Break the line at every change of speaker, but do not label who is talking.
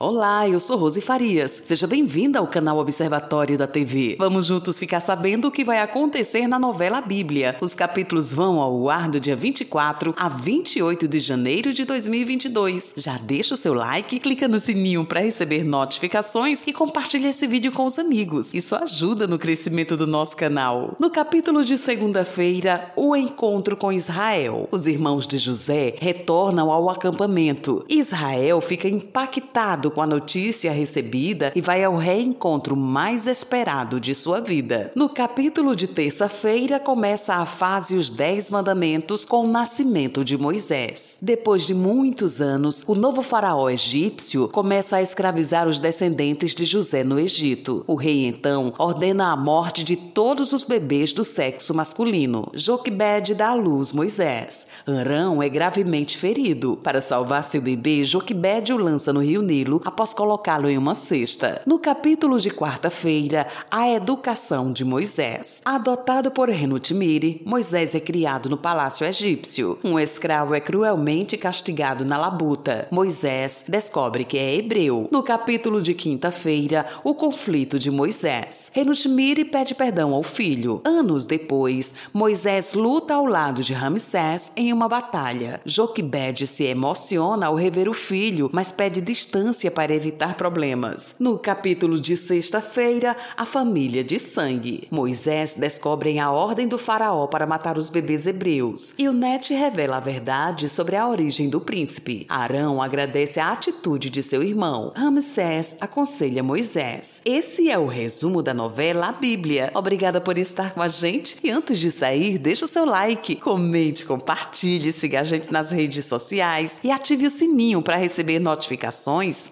Olá, eu sou Rose Farias. Seja bem-vinda ao canal Observatório da TV. Vamos juntos ficar sabendo o que vai acontecer na novela Bíblia. Os capítulos vão ao ar do dia 24 a 28 de janeiro de 2022. Já deixa o seu like, clica no sininho para receber notificações e compartilha esse vídeo com os amigos. Isso ajuda no crescimento do nosso canal. No capítulo de segunda-feira, o encontro com Israel. Os irmãos de José retornam ao acampamento. Israel fica impactado com a notícia recebida e vai ao reencontro mais esperado de sua vida. No capítulo de terça-feira começa a fase Os Dez Mandamentos com o nascimento de Moisés. Depois de muitos anos, o novo faraó egípcio começa a escravizar os descendentes de José no Egito. O rei então ordena a morte de todos os bebês do sexo masculino. Joquebed dá à luz Moisés. Arão é gravemente ferido. Para salvar seu bebê, Joquebed o lança no rio Nilo após colocá-lo em uma cesta. No capítulo de quarta-feira, a educação de Moisés. Adotado por Renutmire, Moisés é criado no palácio egípcio. Um escravo é cruelmente castigado na labuta. Moisés descobre que é hebreu. No capítulo de quinta-feira, o conflito de Moisés. Renutmire pede perdão ao filho. Anos depois, Moisés luta ao lado de Ramsés em uma batalha. Joquebed se emociona ao rever o filho, mas pede distância para evitar problemas. No capítulo de sexta-feira, a família de sangue. Moisés descobre a ordem do faraó para matar os bebês hebreus. E o Net revela a verdade sobre a origem do príncipe. Arão agradece a atitude de seu irmão. Ramsés aconselha Moisés. Esse é o resumo da novela A Bíblia. Obrigada por estar com a gente. E antes de sair, deixa o seu like, comente, compartilhe, siga a gente nas redes sociais e ative o sininho para receber notificações